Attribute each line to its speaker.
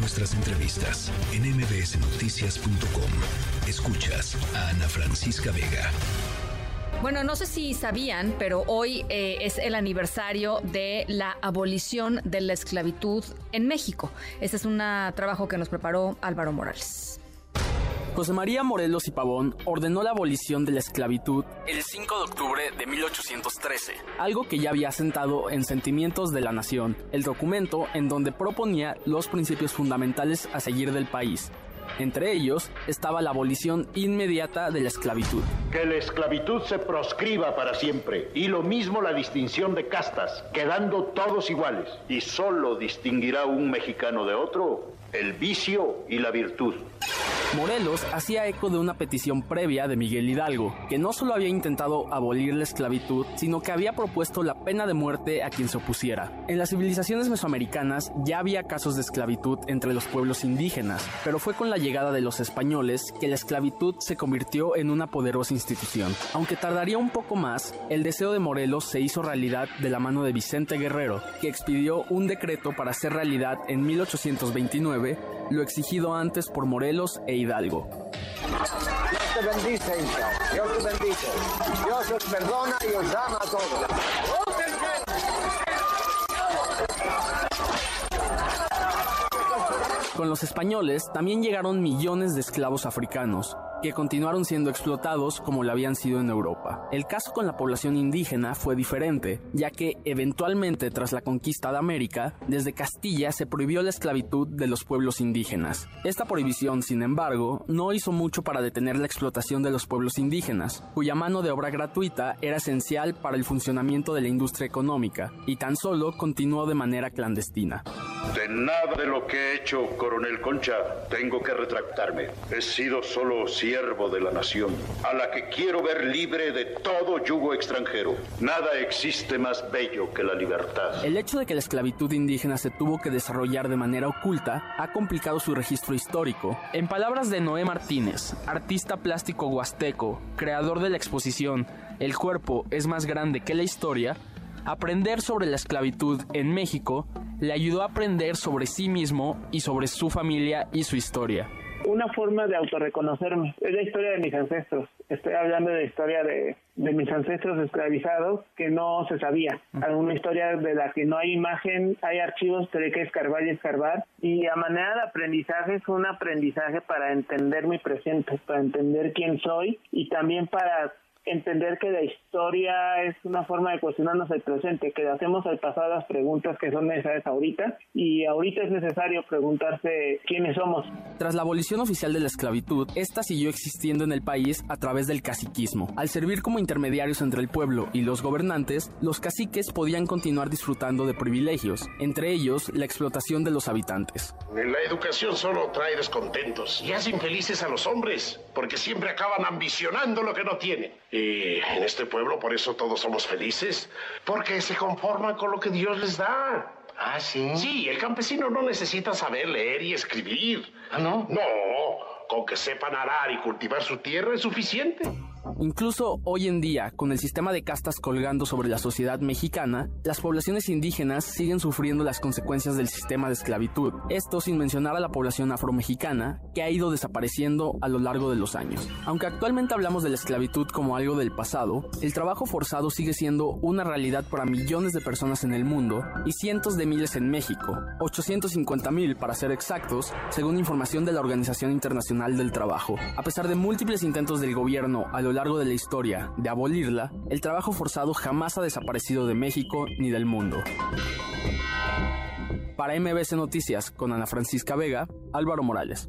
Speaker 1: nuestras entrevistas en mbsnoticias.com. Escuchas a Ana Francisca Vega.
Speaker 2: Bueno, no sé si sabían, pero hoy eh, es el aniversario de la abolición de la esclavitud en México. Este es un trabajo que nos preparó Álvaro Morales.
Speaker 3: José María Morelos y Pavón ordenó la abolición de la esclavitud el 5 de octubre de 1813, algo que ya había sentado en Sentimientos de la Nación, el documento en donde proponía los principios fundamentales a seguir del país. Entre ellos estaba la abolición inmediata de la esclavitud.
Speaker 4: Que la esclavitud se proscriba para siempre y lo mismo la distinción de castas, quedando todos iguales. Y solo distinguirá un mexicano de otro el vicio y la virtud.
Speaker 3: Morelos hacía eco de una petición previa de Miguel Hidalgo, que no solo había intentado abolir la esclavitud, sino que había propuesto la pena de muerte a quien se opusiera. En las civilizaciones mesoamericanas ya había casos de esclavitud entre los pueblos indígenas, pero fue con la llegada de los españoles que la esclavitud se convirtió en una poderosa institución. Aunque tardaría un poco más, el deseo de Morelos se hizo realidad de la mano de Vicente Guerrero, que expidió un decreto para hacer realidad en 1829 lo exigido antes por Morelos e Hidalgo.
Speaker 5: Dios te bendice, Dios te bendice. Dios os perdona y os ama a todos.
Speaker 3: Con los españoles también llegaron millones de esclavos africanos, que continuaron siendo explotados como lo habían sido en Europa. El caso con la población indígena fue diferente, ya que eventualmente tras la conquista de América, desde Castilla se prohibió la esclavitud de los pueblos indígenas. Esta prohibición, sin embargo, no hizo mucho para detener la explotación de los pueblos indígenas, cuya mano de obra gratuita era esencial para el funcionamiento de la industria económica, y tan solo continuó de manera clandestina.
Speaker 4: De nada de lo que he hecho, coronel Concha, tengo que retractarme. He sido solo siervo de la nación, a la que quiero ver libre de todo yugo extranjero. Nada existe más bello que la libertad.
Speaker 3: El hecho de que la esclavitud indígena se tuvo que desarrollar de manera oculta ha complicado su registro histórico. En palabras de Noé Martínez, artista plástico huasteco, creador de la exposición El cuerpo es más grande que la historia, aprender sobre la esclavitud en México le ayudó a aprender sobre sí mismo y sobre su familia y su historia
Speaker 6: una forma de autorreconocerme. Es la historia de mis ancestros. Estoy hablando de la historia de, de mis ancestros esclavizados que no se sabía. Una historia de la que no hay imagen, hay archivos, pero hay que escarbar y escarbar. Y a manera de aprendizaje es un aprendizaje para entender mi presente, para entender quién soy y también para entender que la historia es una forma de cuestionarnos el presente, que le hacemos al pasado las preguntas que son necesarias ahorita y ahorita es necesario preguntarse quiénes somos.
Speaker 3: Tras la abolición oficial de la esclavitud, esta siguió existiendo en el país a través del caciquismo. Al servir como intermediarios entre el pueblo y los gobernantes, los caciques podían continuar disfrutando de privilegios, entre ellos la explotación de los habitantes.
Speaker 7: La educación solo trae descontentos y hace infelices a los hombres, porque siempre acaban ambicionando lo que no tienen. Y en este pueblo por eso todos somos felices, porque se conforman con lo que Dios les da.
Speaker 8: Ah, sí.
Speaker 7: Sí, el campesino no necesita saber leer y escribir.
Speaker 8: Ah, no.
Speaker 7: No, con que sepan arar y cultivar su tierra es suficiente.
Speaker 3: Incluso hoy en día, con el sistema de castas colgando sobre la sociedad mexicana, las poblaciones indígenas siguen sufriendo las consecuencias del sistema de esclavitud. Esto sin mencionar a la población afromexicana, que ha ido desapareciendo a lo largo de los años. Aunque actualmente hablamos de la esclavitud como algo del pasado, el trabajo forzado sigue siendo una realidad para millones de personas en el mundo y cientos de miles en México, 850 mil para ser exactos, según información de la Organización Internacional del Trabajo. A pesar de múltiples intentos del gobierno a lo largo de la historia de abolirla, el trabajo forzado jamás ha desaparecido de México ni del mundo. Para MBC Noticias, con Ana Francisca Vega, Álvaro Morales.